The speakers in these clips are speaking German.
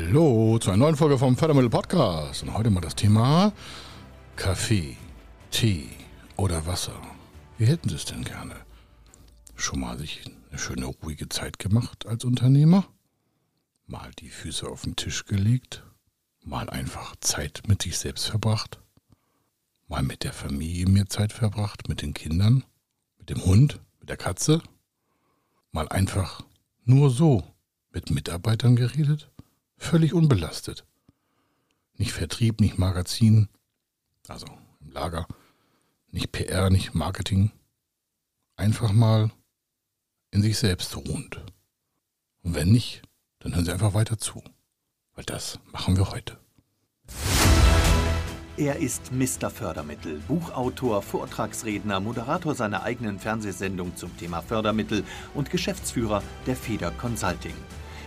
Hallo zu einer neuen Folge vom Fördermittel Podcast. Und heute mal das Thema Kaffee, Tee oder Wasser. Wie hätten Sie es denn gerne? Schon mal sich eine schöne ruhige Zeit gemacht als Unternehmer? Mal die Füße auf den Tisch gelegt? Mal einfach Zeit mit sich selbst verbracht? Mal mit der Familie mehr Zeit verbracht, mit den Kindern, mit dem Hund, mit der Katze? Mal einfach nur so mit Mitarbeitern geredet? Völlig unbelastet. Nicht Vertrieb, nicht Magazin, also im Lager, nicht PR, nicht Marketing. Einfach mal in sich selbst ruhend. Und wenn nicht, dann hören Sie einfach weiter zu. Weil das machen wir heute. Er ist Mr. Fördermittel, Buchautor, Vortragsredner, Moderator seiner eigenen Fernsehsendung zum Thema Fördermittel und Geschäftsführer der Feder Consulting.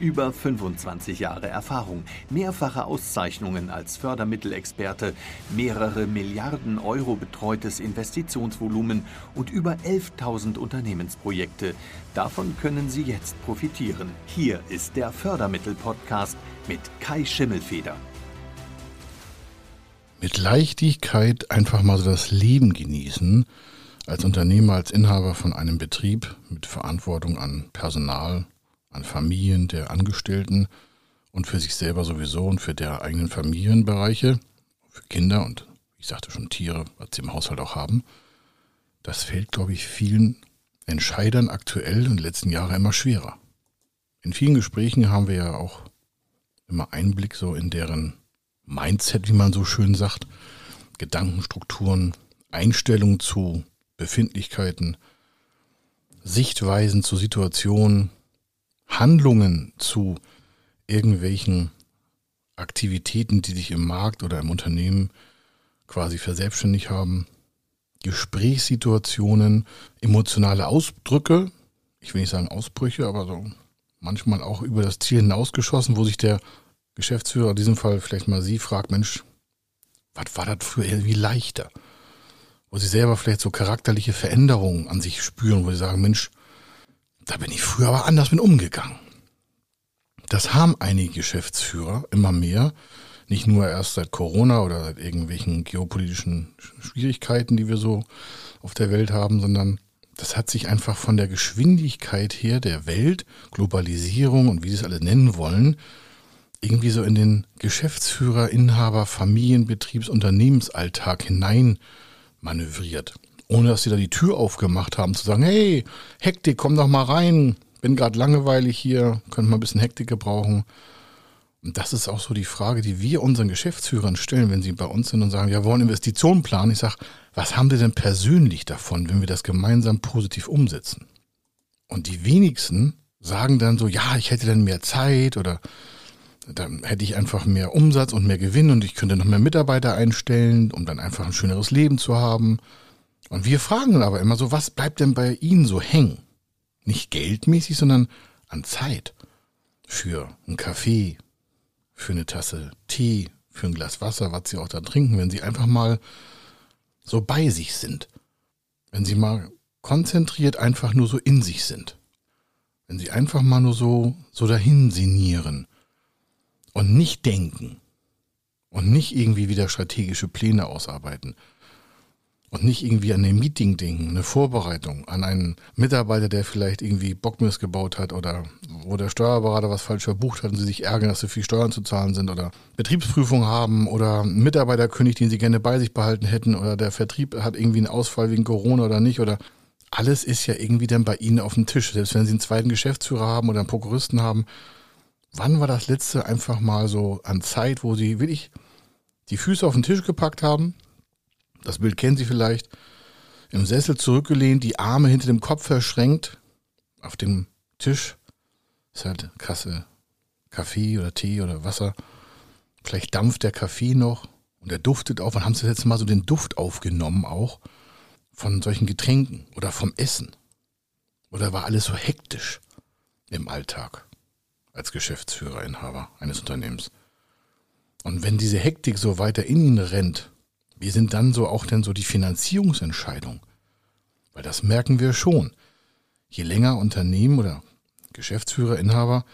Über 25 Jahre Erfahrung, mehrfache Auszeichnungen als Fördermittelexperte, mehrere Milliarden Euro betreutes Investitionsvolumen und über 11.000 Unternehmensprojekte. Davon können Sie jetzt profitieren. Hier ist der Fördermittel-Podcast mit Kai Schimmelfeder. Mit Leichtigkeit einfach mal so das Leben genießen, als Unternehmer, als Inhaber von einem Betrieb mit Verantwortung an Personal, an Familien der Angestellten und für sich selber sowieso und für der eigenen Familienbereiche, für Kinder und ich sagte schon Tiere, was sie im Haushalt auch haben. Das fällt, glaube ich, vielen Entscheidern aktuell den letzten Jahren immer schwerer. In vielen Gesprächen haben wir ja auch immer Einblick so in deren Mindset, wie man so schön sagt, Gedankenstrukturen, Einstellungen zu Befindlichkeiten, Sichtweisen zu Situationen, Handlungen zu irgendwelchen Aktivitäten, die sich im Markt oder im Unternehmen quasi verselbstständigt haben, Gesprächssituationen, emotionale Ausdrücke, ich will nicht sagen Ausbrüche, aber so manchmal auch über das Ziel hinausgeschossen, wo sich der Geschäftsführer, in diesem Fall vielleicht mal Sie, fragt, Mensch, was war das früher irgendwie leichter? Wo Sie selber vielleicht so charakterliche Veränderungen an sich spüren, wo Sie sagen, Mensch, da bin ich früher aber anders mit umgegangen. Das haben einige Geschäftsführer immer mehr. Nicht nur erst seit Corona oder seit irgendwelchen geopolitischen Schwierigkeiten, die wir so auf der Welt haben, sondern das hat sich einfach von der Geschwindigkeit her der Welt, Globalisierung und wie sie es alle nennen wollen, irgendwie so in den Geschäftsführer, Inhaber, Familienbetriebs, Unternehmensalltag hinein manövriert ohne dass sie da die Tür aufgemacht haben, zu sagen, hey, Hektik, komm doch mal rein, bin gerade langweilig hier, könnte mal ein bisschen Hektik gebrauchen. Und das ist auch so die Frage, die wir unseren Geschäftsführern stellen, wenn sie bei uns sind und sagen, wir wollen Investitionen planen. Ich sage, was haben sie denn persönlich davon, wenn wir das gemeinsam positiv umsetzen? Und die wenigsten sagen dann so, ja, ich hätte dann mehr Zeit oder dann hätte ich einfach mehr Umsatz und mehr Gewinn und ich könnte noch mehr Mitarbeiter einstellen, um dann einfach ein schöneres Leben zu haben. Und wir fragen aber immer so, was bleibt denn bei Ihnen so hängen? Nicht geldmäßig, sondern an Zeit. Für einen Kaffee, für eine Tasse Tee, für ein Glas Wasser, was Sie auch da trinken, wenn Sie einfach mal so bei sich sind. Wenn Sie mal konzentriert einfach nur so in sich sind. Wenn Sie einfach mal nur so, so dahin sinnieren und nicht denken und nicht irgendwie wieder strategische Pläne ausarbeiten, und nicht irgendwie an ein Meeting denken, eine Vorbereitung, an einen Mitarbeiter, der vielleicht irgendwie Bockmist gebaut hat oder wo der Steuerberater was falsch verbucht hat und sie sich ärgern, dass so viel Steuern zu zahlen sind oder Betriebsprüfung haben oder einen Mitarbeiter kündigt, den sie gerne bei sich behalten hätten oder der Vertrieb hat irgendwie einen Ausfall wegen Corona oder nicht oder alles ist ja irgendwie dann bei Ihnen auf dem Tisch. Selbst wenn Sie einen zweiten Geschäftsführer haben oder einen Prokuristen haben, wann war das letzte einfach mal so an Zeit, wo Sie wirklich die Füße auf den Tisch gepackt haben, das Bild kennen Sie vielleicht. Im Sessel zurückgelehnt, die Arme hinter dem Kopf verschränkt. Auf dem Tisch ist halt Kasse Kaffee oder Tee oder Wasser. Vielleicht dampft der Kaffee noch und er duftet auf. Wann haben Sie das letzte Mal so den Duft aufgenommen auch von solchen Getränken oder vom Essen? Oder war alles so hektisch? im Alltag als Geschäftsführer, Inhaber eines Unternehmens. Und wenn diese Hektik so weiter in ihn rennt, wie sind dann so auch denn so die Finanzierungsentscheidungen? Weil das merken wir schon. Je länger Unternehmen oder Geschäftsführer, Inhaber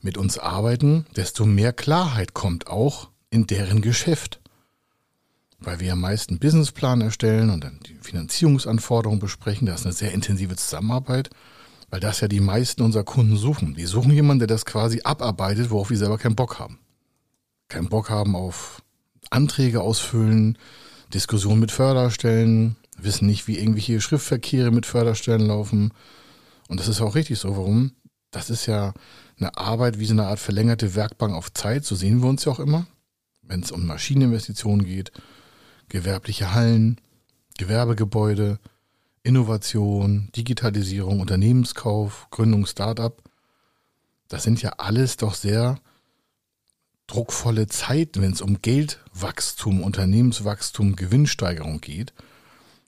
mit uns arbeiten, desto mehr Klarheit kommt auch in deren Geschäft. Weil wir am meisten Businessplan erstellen und dann die Finanzierungsanforderungen besprechen. Das ist eine sehr intensive Zusammenarbeit, weil das ja die meisten unserer Kunden suchen. Die suchen jemanden, der das quasi abarbeitet, worauf wir selber keinen Bock haben. Keinen Bock haben auf Anträge ausfüllen, Diskussionen mit Förderstellen, wissen nicht, wie irgendwelche Schriftverkehre mit Förderstellen laufen. Und das ist auch richtig so. Warum? Das ist ja eine Arbeit wie so eine Art verlängerte Werkbank auf Zeit, so sehen wir uns ja auch immer, wenn es um Maschineninvestitionen geht, gewerbliche Hallen, Gewerbegebäude, Innovation, Digitalisierung, Unternehmenskauf, Gründung, Startup. Das sind ja alles doch sehr druckvolle Zeiten, wenn es um Geldwachstum, Unternehmenswachstum, Gewinnsteigerung geht.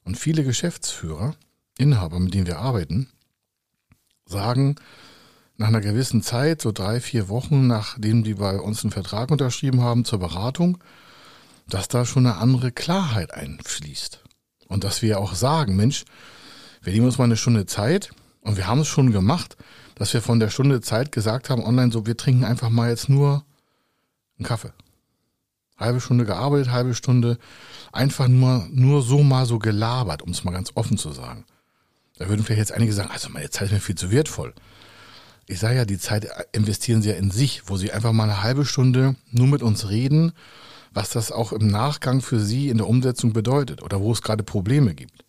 Und viele Geschäftsführer, Inhaber, mit denen wir arbeiten, sagen, nach einer gewissen Zeit, so drei, vier Wochen, nachdem die bei uns einen Vertrag unterschrieben haben zur Beratung, dass da schon eine andere Klarheit einfließt. Und dass wir auch sagen, Mensch, wir nehmen uns mal eine Stunde Zeit und wir haben es schon gemacht, dass wir von der Stunde Zeit gesagt haben, online so, wir trinken einfach mal jetzt nur einen Kaffee. Halbe Stunde gearbeitet, halbe Stunde einfach nur, nur so mal so gelabert, um es mal ganz offen zu sagen. Da würden vielleicht jetzt einige sagen, also meine Zeit ist mir viel zu wertvoll ich sage ja, die Zeit investieren sie ja in sich, wo sie einfach mal eine halbe Stunde nur mit uns reden, was das auch im Nachgang für sie in der Umsetzung bedeutet oder wo es gerade Probleme gibt.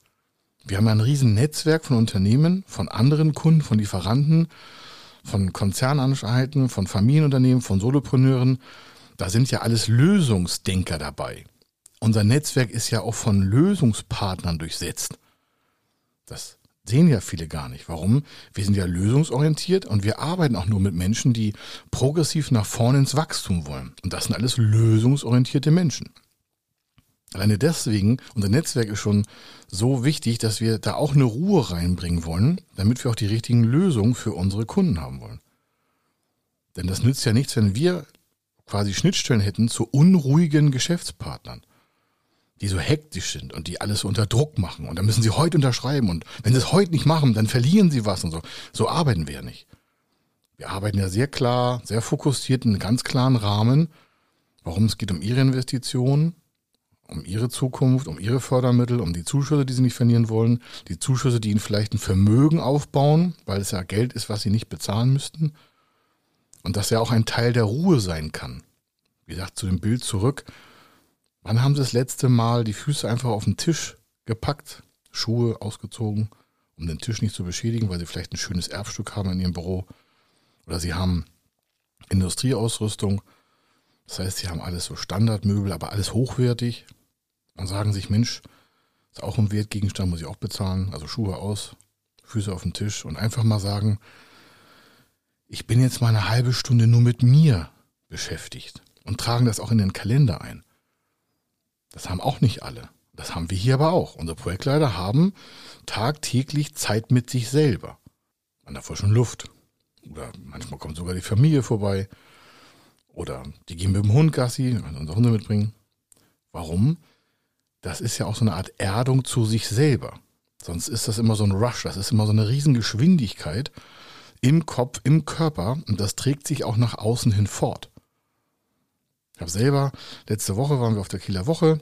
Wir haben ja ein riesen Netzwerk von Unternehmen, von anderen Kunden, von Lieferanten, von Konzernanstalten, von Familienunternehmen, von Solopreneuren. Da sind ja alles Lösungsdenker dabei. Unser Netzwerk ist ja auch von Lösungspartnern durchsetzt. Das sehen ja viele gar nicht. Warum? Wir sind ja lösungsorientiert und wir arbeiten auch nur mit Menschen, die progressiv nach vorne ins Wachstum wollen. Und das sind alles lösungsorientierte Menschen. Alleine deswegen, unser Netzwerk ist schon so wichtig, dass wir da auch eine Ruhe reinbringen wollen, damit wir auch die richtigen Lösungen für unsere Kunden haben wollen. Denn das nützt ja nichts, wenn wir quasi Schnittstellen hätten zu unruhigen Geschäftspartnern die so hektisch sind und die alles unter Druck machen. Und dann müssen sie heute unterschreiben. Und wenn sie es heute nicht machen, dann verlieren sie was und so. So arbeiten wir ja nicht. Wir arbeiten ja sehr klar, sehr fokussiert in einem ganz klaren Rahmen, warum es geht um ihre Investitionen, um ihre Zukunft, um ihre Fördermittel, um die Zuschüsse, die sie nicht verlieren wollen, die Zuschüsse, die ihnen vielleicht ein Vermögen aufbauen, weil es ja Geld ist, was sie nicht bezahlen müssten. Und das ja auch ein Teil der Ruhe sein kann. Wie gesagt, zu dem Bild zurück, Wann haben sie das letzte Mal die Füße einfach auf den Tisch gepackt, Schuhe ausgezogen, um den Tisch nicht zu beschädigen, weil sie vielleicht ein schönes Erbstück haben in ihrem Büro? Oder sie haben Industrieausrüstung. Das heißt, sie haben alles so Standardmöbel, aber alles hochwertig und sagen sich, Mensch, ist auch ein Wertgegenstand, muss ich auch bezahlen. Also Schuhe aus, Füße auf den Tisch und einfach mal sagen, ich bin jetzt mal eine halbe Stunde nur mit mir beschäftigt und tragen das auch in den Kalender ein. Das haben auch nicht alle. Das haben wir hier aber auch. Unsere Projektleiter haben tagtäglich Zeit mit sich selber. An der frischen Luft. Oder manchmal kommt sogar die Familie vorbei. Oder die gehen mit dem Hund Gassi, also unsere Hunde mitbringen. Warum? Das ist ja auch so eine Art Erdung zu sich selber. Sonst ist das immer so ein Rush, das ist immer so eine Riesengeschwindigkeit im Kopf, im Körper und das trägt sich auch nach außen hin fort. Ich habe selber, letzte Woche waren wir auf der Kieler Woche,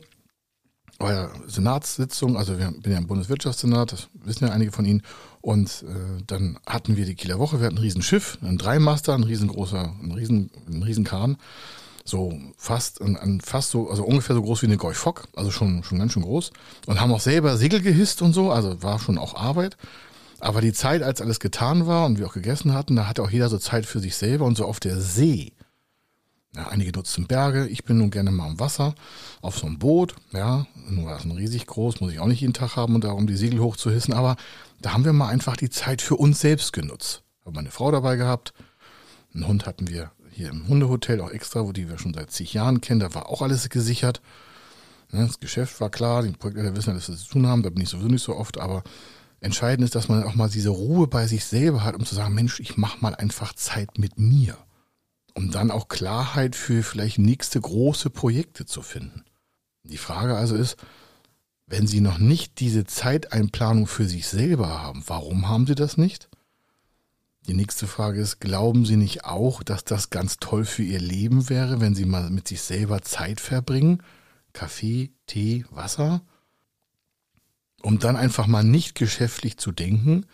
ja Senatssitzung, also wir bin ja im Bundeswirtschaftssenat, das wissen ja einige von Ihnen. Und äh, dann hatten wir die Kieler Woche, wir hatten ein Riesenschiff, ein Dreimaster, ein riesengroßer, ein riesen, ein Riesenkahn. So fast, ein, ein, fast so, also ungefähr so groß wie eine Gorch Fock, also schon, schon ganz schön groß. Und haben auch selber Segel gehisst und so, also war schon auch Arbeit. Aber die Zeit, als alles getan war und wir auch gegessen hatten, da hatte auch jeder so Zeit für sich selber und so auf der See ja, einige nutzen Berge. Ich bin nun gerne mal am Wasser, auf so einem Boot. Ja, nur das ist riesig groß, muss ich auch nicht jeden Tag haben und darum die Segel hochzuhissen. Aber da haben wir mal einfach die Zeit für uns selbst genutzt. Habe meine Frau dabei gehabt. Einen Hund hatten wir hier im Hundehotel auch extra, wo die wir schon seit zig Jahren kennen. Da war auch alles gesichert. Das Geschäft war klar, die Projektleiter wissen, dass wir zu tun haben. Da bin ich sowieso nicht so oft, aber Entscheidend ist, dass man auch mal diese Ruhe bei sich selber hat, um zu sagen, Mensch, ich mache mal einfach Zeit mit mir. Um dann auch Klarheit für vielleicht nächste große Projekte zu finden. Die Frage also ist, wenn Sie noch nicht diese Zeiteinplanung für sich selber haben, warum haben Sie das nicht? Die nächste Frage ist, glauben Sie nicht auch, dass das ganz toll für Ihr Leben wäre, wenn Sie mal mit sich selber Zeit verbringen? Kaffee, Tee, Wasser? Um dann einfach mal nicht geschäftlich zu denken,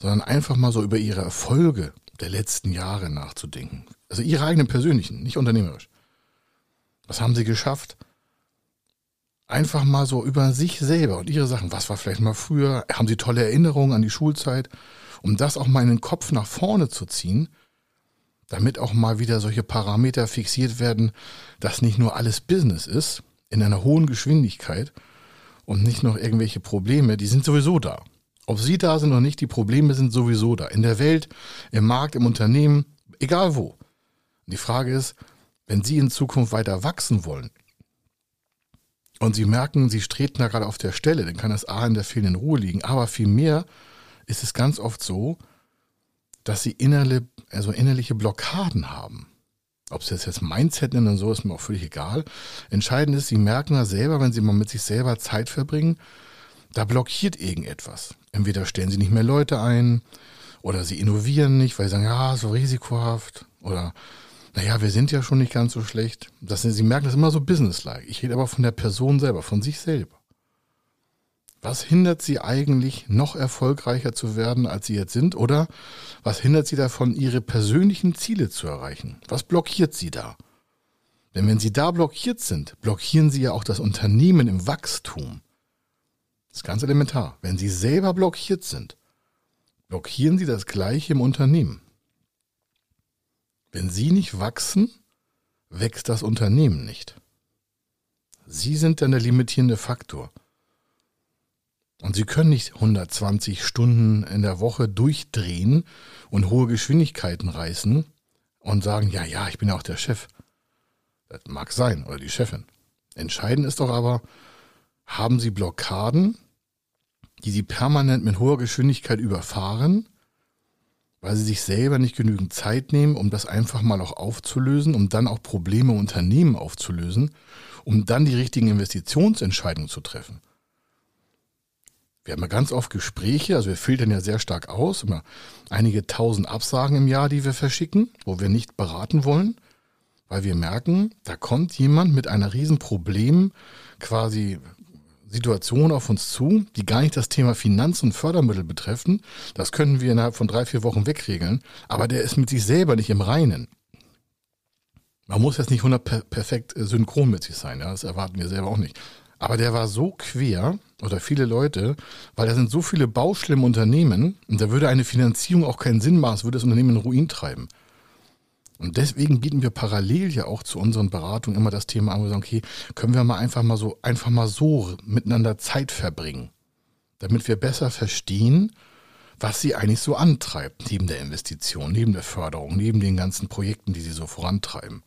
sondern einfach mal so über Ihre Erfolge der letzten Jahre nachzudenken. Also Ihre eigenen persönlichen, nicht unternehmerisch. Was haben Sie geschafft? Einfach mal so über sich selber und Ihre Sachen. Was war vielleicht mal früher? Haben Sie tolle Erinnerungen an die Schulzeit? um das auch mal in den Kopf nach vorne zu ziehen, damit auch mal wieder solche Parameter fixiert werden, dass nicht nur alles Business ist, in einer hohen Geschwindigkeit und nicht noch irgendwelche Probleme, die sind sowieso da. Ob sie da sind oder nicht, die Probleme sind sowieso da. In der Welt, im Markt, im Unternehmen, egal wo. Die Frage ist, wenn Sie in Zukunft weiter wachsen wollen und Sie merken, Sie treten da gerade auf der Stelle, dann kann das A in der fehlenden Ruhe liegen, aber vielmehr ist es ganz oft so, dass sie innerliche, also innerliche Blockaden haben. Ob sie das jetzt Mindset nennen und so, ist mir auch völlig egal. Entscheidend ist, sie merken ja selber, wenn sie mal mit sich selber Zeit verbringen, da blockiert irgendetwas. Entweder stellen sie nicht mehr Leute ein oder sie innovieren nicht, weil sie sagen, ja, so risikohaft oder naja, wir sind ja schon nicht ganz so schlecht. Das, sie merken das immer so businesslike. Ich rede aber von der Person selber, von sich selber. Was hindert sie eigentlich, noch erfolgreicher zu werden, als sie jetzt sind? Oder was hindert sie davon, ihre persönlichen Ziele zu erreichen? Was blockiert sie da? Denn wenn sie da blockiert sind, blockieren sie ja auch das Unternehmen im Wachstum. Das ist ganz elementar. Wenn sie selber blockiert sind, blockieren sie das Gleiche im Unternehmen. Wenn sie nicht wachsen, wächst das Unternehmen nicht. Sie sind dann der limitierende Faktor. Und Sie können nicht 120 Stunden in der Woche durchdrehen und hohe Geschwindigkeiten reißen und sagen, ja, ja, ich bin ja auch der Chef. Das mag sein, oder die Chefin. Entscheidend ist doch aber, haben Sie Blockaden, die Sie permanent mit hoher Geschwindigkeit überfahren, weil Sie sich selber nicht genügend Zeit nehmen, um das einfach mal auch aufzulösen, um dann auch Probleme im Unternehmen aufzulösen, um dann die richtigen Investitionsentscheidungen zu treffen. Wir haben ja ganz oft Gespräche, also wir filtern ja sehr stark aus, immer einige tausend Absagen im Jahr, die wir verschicken, wo wir nicht beraten wollen, weil wir merken, da kommt jemand mit einer riesen Problem, quasi Situation auf uns zu, die gar nicht das Thema Finanz- und Fördermittel betreffen. Das können wir innerhalb von drei, vier Wochen wegregeln, aber der ist mit sich selber nicht im Reinen. Man muss jetzt nicht 100 perfekt synchron mit sich sein, ja, das erwarten wir selber auch nicht. Aber der war so quer, oder viele Leute, weil da sind so viele im Unternehmen und da würde eine Finanzierung auch keinen Sinn machen, es würde das Unternehmen in Ruin treiben. Und deswegen bieten wir parallel ja auch zu unseren Beratungen immer das Thema an, wo wir sagen, okay, können wir mal einfach mal so, einfach mal so miteinander Zeit verbringen, damit wir besser verstehen, was sie eigentlich so antreibt, neben der Investition, neben der Förderung, neben den ganzen Projekten, die sie so vorantreiben.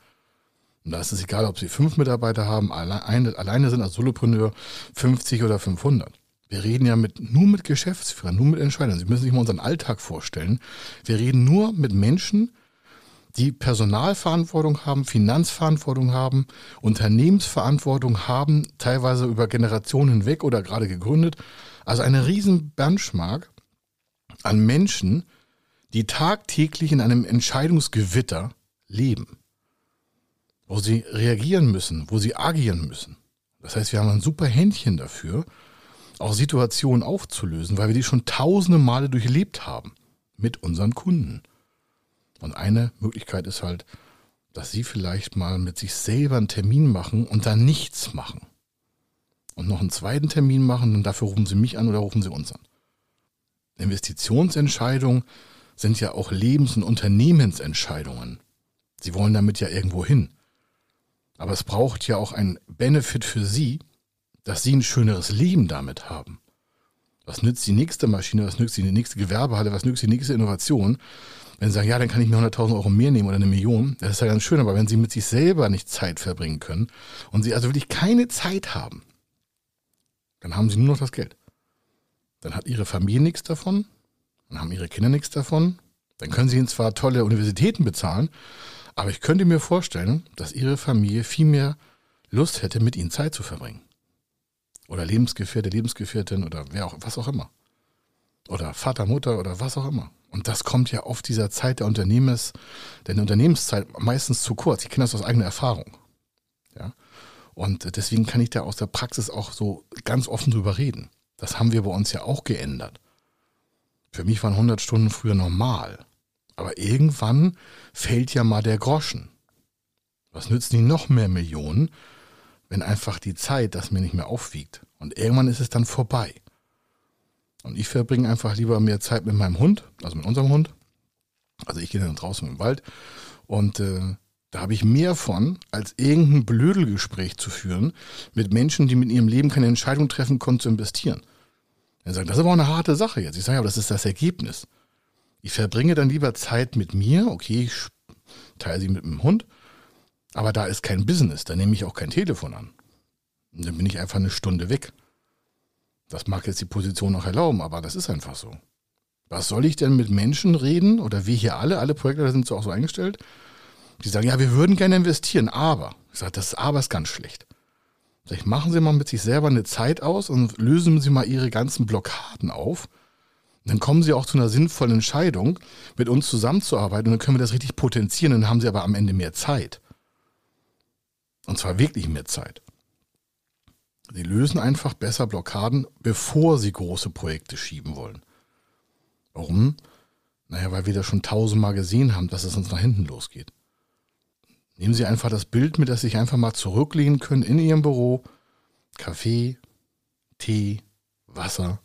Und da ist es egal, ob Sie fünf Mitarbeiter haben, alleine, alleine sind als Solopreneur 50 oder 500. Wir reden ja mit, nur mit Geschäftsführern, nur mit Entscheidern. Sie müssen sich mal unseren Alltag vorstellen. Wir reden nur mit Menschen, die Personalverantwortung haben, Finanzverantwortung haben, Unternehmensverantwortung haben, teilweise über Generationen hinweg oder gerade gegründet. Also eine riesen Benchmark an Menschen, die tagtäglich in einem Entscheidungsgewitter leben wo sie reagieren müssen, wo sie agieren müssen. Das heißt, wir haben ein super Händchen dafür, auch Situationen aufzulösen, weil wir die schon tausende Male durchlebt haben mit unseren Kunden. Und eine Möglichkeit ist halt, dass sie vielleicht mal mit sich selber einen Termin machen und dann nichts machen. Und noch einen zweiten Termin machen und dafür rufen sie mich an oder rufen sie uns an. Investitionsentscheidungen sind ja auch Lebens- und Unternehmensentscheidungen. Sie wollen damit ja irgendwo hin. Aber es braucht ja auch ein Benefit für Sie, dass Sie ein schöneres Leben damit haben. Was nützt die nächste Maschine, was nützt die nächste Gewerbehalle, was nützt die nächste Innovation? Wenn Sie sagen, ja, dann kann ich mir 100.000 Euro mehr nehmen oder eine Million, das ist ja ganz schön, aber wenn Sie mit sich selber nicht Zeit verbringen können und Sie also wirklich keine Zeit haben, dann haben Sie nur noch das Geld. dann hat ihre Familie nichts davon, dann haben ihre Kinder nichts davon, dann können sie ihnen zwar tolle Universitäten bezahlen, aber ich könnte mir vorstellen, dass ihre Familie viel mehr Lust hätte, mit ihnen Zeit zu verbringen. Oder Lebensgefährte, Lebensgefährtin oder wer auch, was auch immer. Oder Vater, Mutter oder was auch immer. Und das kommt ja auf dieser Zeit der Unternehmens, der Unternehmenszeit meistens zu kurz. Ich kenne das aus eigener Erfahrung. Ja. Und deswegen kann ich da aus der Praxis auch so ganz offen drüber reden. Das haben wir bei uns ja auch geändert. Für mich waren 100 Stunden früher normal. Aber irgendwann fällt ja mal der Groschen. Was nützen die noch mehr Millionen, wenn einfach die Zeit das mir nicht mehr aufwiegt? Und irgendwann ist es dann vorbei. Und ich verbringe einfach lieber mehr Zeit mit meinem Hund, also mit unserem Hund. Also ich gehe dann draußen im Wald und äh, da habe ich mehr von, als irgendein Blödelgespräch zu führen mit Menschen, die mit ihrem Leben keine Entscheidung treffen konnten, zu investieren. Dann sagen, das ist aber auch eine harte Sache jetzt. Ich sage, aber das ist das Ergebnis. Ich verbringe dann lieber Zeit mit mir, okay, ich teile sie mit dem Hund, aber da ist kein Business, da nehme ich auch kein Telefon an. Und dann bin ich einfach eine Stunde weg. Das mag jetzt die Position auch erlauben, aber das ist einfach so. Was soll ich denn mit Menschen reden, oder wir hier alle, alle Projekte sind so auch so eingestellt, die sagen, ja, wir würden gerne investieren, aber, ich sage, das Aber ist ganz schlecht. Ich, machen Sie mal mit sich selber eine Zeit aus und lösen Sie mal Ihre ganzen Blockaden auf. Dann kommen Sie auch zu einer sinnvollen Entscheidung, mit uns zusammenzuarbeiten und dann können wir das richtig potenzieren, dann haben Sie aber am Ende mehr Zeit. Und zwar wirklich mehr Zeit. Sie lösen einfach besser Blockaden, bevor sie große Projekte schieben wollen. Warum? Naja, weil wir das schon tausendmal gesehen haben, dass es uns nach hinten losgeht. Nehmen Sie einfach das Bild mit, dass Sie sich einfach mal zurücklehnen können in Ihrem Büro. Kaffee, Tee, Wasser.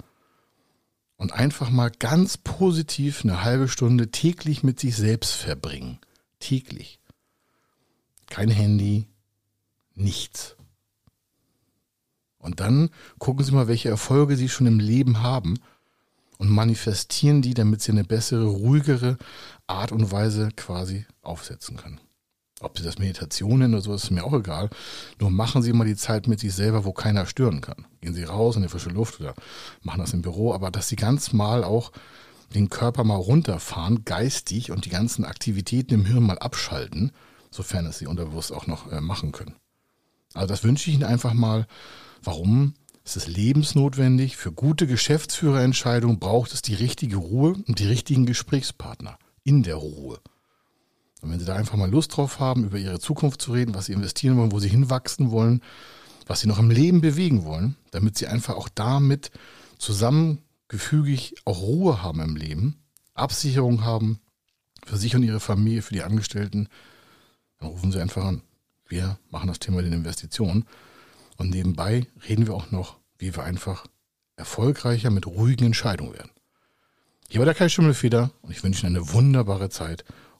Und einfach mal ganz positiv eine halbe Stunde täglich mit sich selbst verbringen. Täglich. Kein Handy, nichts. Und dann gucken Sie mal, welche Erfolge Sie schon im Leben haben und manifestieren die, damit Sie eine bessere, ruhigere Art und Weise quasi aufsetzen können. Ob Sie das Meditation nennen oder so, ist mir auch egal. Nur machen Sie mal die Zeit mit sich selber, wo keiner stören kann. Gehen Sie raus in die frische Luft oder machen das im Büro, aber dass Sie ganz mal auch den Körper mal runterfahren, geistig und die ganzen Aktivitäten im Hirn mal abschalten, sofern es Sie unterbewusst auch noch äh, machen können. Also das wünsche ich Ihnen einfach mal Warum? Es ist lebensnotwendig. Für gute Geschäftsführerentscheidungen braucht es die richtige Ruhe und die richtigen Gesprächspartner in der Ruhe. Und wenn Sie da einfach mal Lust drauf haben, über Ihre Zukunft zu reden, was Sie investieren wollen, wo Sie hinwachsen wollen, was Sie noch im Leben bewegen wollen, damit Sie einfach auch damit zusammengefügig auch Ruhe haben im Leben, Absicherung haben für sich und Ihre Familie, für die Angestellten, dann rufen Sie einfach an. Wir machen das Thema den Investitionen. Und nebenbei reden wir auch noch, wie wir einfach erfolgreicher mit ruhigen Entscheidungen werden. Hier war der Kai Schimmelfeder und ich wünsche Ihnen eine wunderbare Zeit